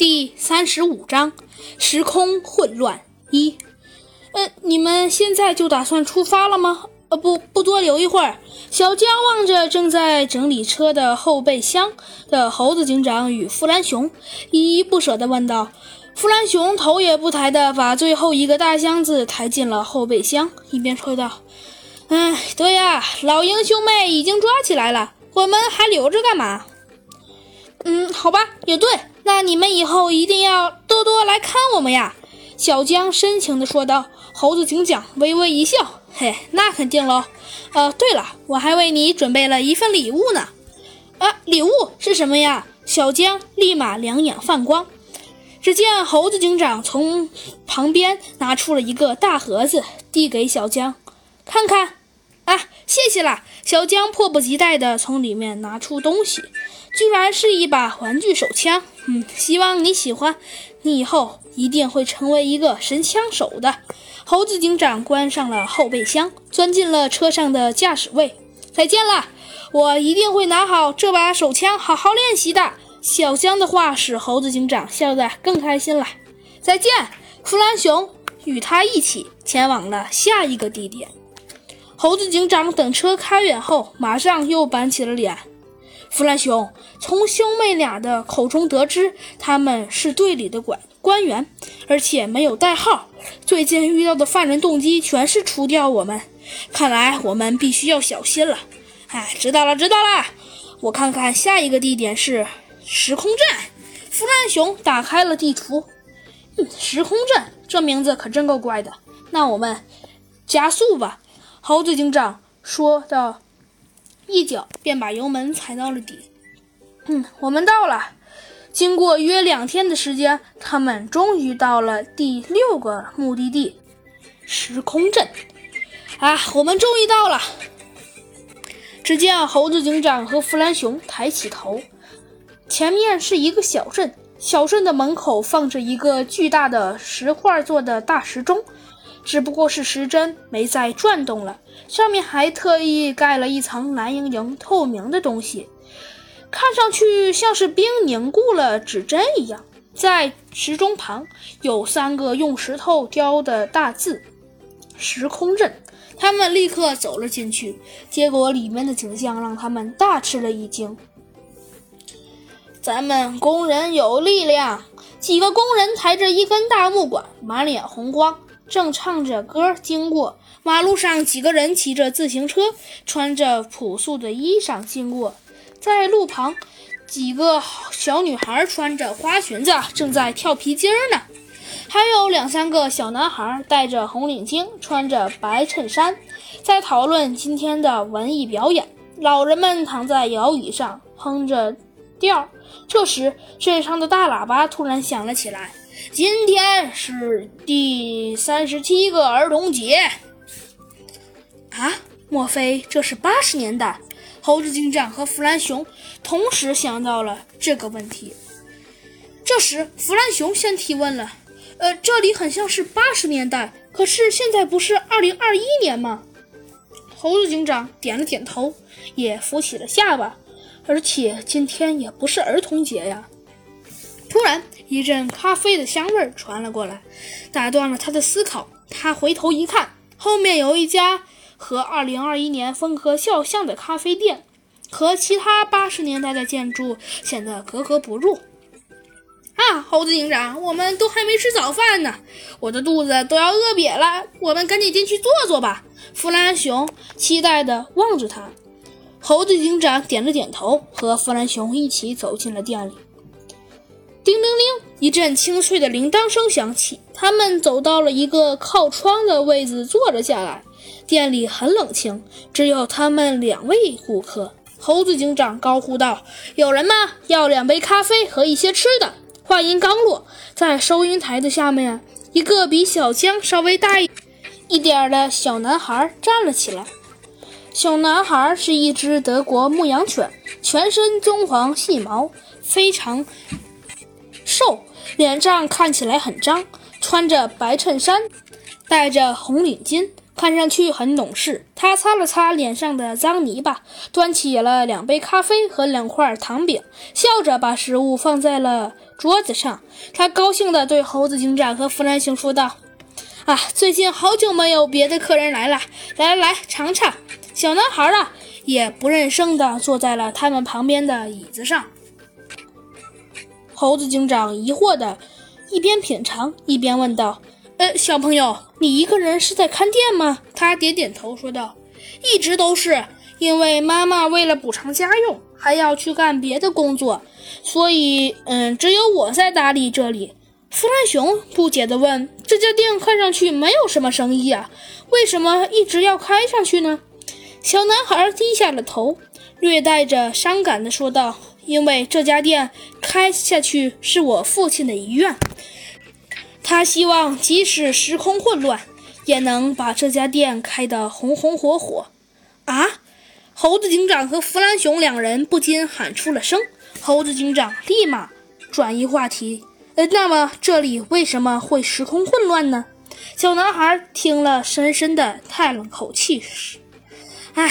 第三十五章时空混乱一。呃，你们现在就打算出发了吗？呃，不，不多留一会儿。小江望着正在整理车的后备箱的猴子警长与弗兰熊，依依不舍地问道。弗兰熊头也不抬地把最后一个大箱子抬进了后备箱，一边说道：“哎，对呀，老鹰兄妹已经抓起来了，我们还留着干嘛？”嗯，好吧，也对。那你们以后一定要多多来看我们呀！”小江深情地说道。猴子警长微微一笑：“嘿，那肯定喽。呃，对了，我还为你准备了一份礼物呢。啊，礼物是什么呀？”小江立马两眼放光。只见猴子警长从旁边拿出了一个大盒子，递给小江：“看看。”啊，谢谢啦！小江迫不及待地从里面拿出东西，居然是一把玩具手枪。嗯，希望你喜欢，你以后一定会成为一个神枪手的。猴子警长关上了后备箱，钻进了车上的驾驶位。再见了，我一定会拿好这把手枪，好好练习的。小江的话使猴子警长笑得更开心了。再见，弗兰熊，与他一起前往了下一个地点。猴子警长等车开远后，马上又板起了脸。弗兰熊从兄妹俩的口中得知，他们是队里的管官员，而且没有代号。最近遇到的犯人动机全是除掉我们，看来我们必须要小心了。哎，知道了，知道了。我看看下一个地点是时空站。弗兰熊打开了地图。嗯，时空站这名字可真够怪的。那我们加速吧。猴子警长说道。一脚便把油门踩到了底。嗯，我们到了。经过约两天的时间，他们终于到了第六个目的地——时空镇。啊，我们终于到了！只见猴子警长和弗兰熊抬起头，前面是一个小镇。小镇的门口放着一个巨大的石块做的大时钟。只不过是时针没再转动了，上面还特意盖了一层蓝莹莹、透明的东西，看上去像是冰凝固了指针一样。在时钟旁有三个用石头雕的大字“时空阵”，他们立刻走了进去，结果里面的景象让他们大吃了一惊。咱们工人有力量，几个工人抬着一根大木管，满脸红光。正唱着歌经过马路上，几个人骑着自行车，穿着朴素的衣裳经过。在路旁，几个小女孩穿着花裙子，正在跳皮筋呢。还有两三个小男孩戴着红领巾，穿着白衬衫，在讨论今天的文艺表演。老人们躺在摇椅上哼着调。这时，镇上的大喇叭突然响了起来。今天是第三十七个儿童节啊！莫非这是八十年代？猴子警长和弗兰熊同时想到了这个问题。这时，弗兰熊先提问了：“呃，这里很像是八十年代，可是现在不是二零二一年吗？”猴子警长点了点头，也扶起了下巴。而且今天也不是儿童节呀。突然，一阵咖啡的香味传了过来，打断了他的思考。他回头一看，后面有一家和2021年风格肖像的咖啡店，和其他80年代的建筑显得格格不入。啊，猴子警长，我们都还没吃早饭呢，我的肚子都要饿瘪了。我们赶紧进去坐坐吧。弗兰熊期待地望着他。猴子警长点了点头，和弗兰熊一起走进了店里。一阵清脆的铃铛声响起。他们走到了一个靠窗的位子，坐了下来。店里很冷清，只有他们两位顾客。猴子警长高呼道：“有人吗？要两杯咖啡和一些吃的。”话音刚落，在收银台的下面，一个比小江稍微大一一点的小男孩站了起来。小男孩是一只德国牧羊犬，全身棕黄细毛，非常。瘦，脸上看起来很脏，穿着白衬衫，戴着红领巾，看上去很懂事。他。擦了擦脸上的脏泥巴，端起了两杯咖啡和两块糖饼，笑着把食物放在了桌子上。他高兴地对猴子警长和弗兰熊说道：“啊，最近好久没有别的客人来了，来来来，尝尝。”小男孩啊，也不认生地坐在了他们旁边的椅子上。猴子警长疑惑的一边品尝一边问道：“呃，小朋友，你一个人是在看店吗？”他点点头说道：“一直都是，因为妈妈为了补偿家用，还要去干别的工作，所以，嗯，只有我在打理这里。”弗兰熊不解地问：“这家店看上去没有什么生意啊，为什么一直要开上去呢？”小男孩低下了头，略带着伤感地说道。因为这家店开下去是我父亲的遗愿，他希望即使时空混乱，也能把这家店开得红红火火。啊！猴子警长和弗兰熊两人不禁喊出了声。猴子警长立马转移话题：“呃，那么这里为什么会时空混乱呢？”小男孩听了，深深的叹了口气：“唉。”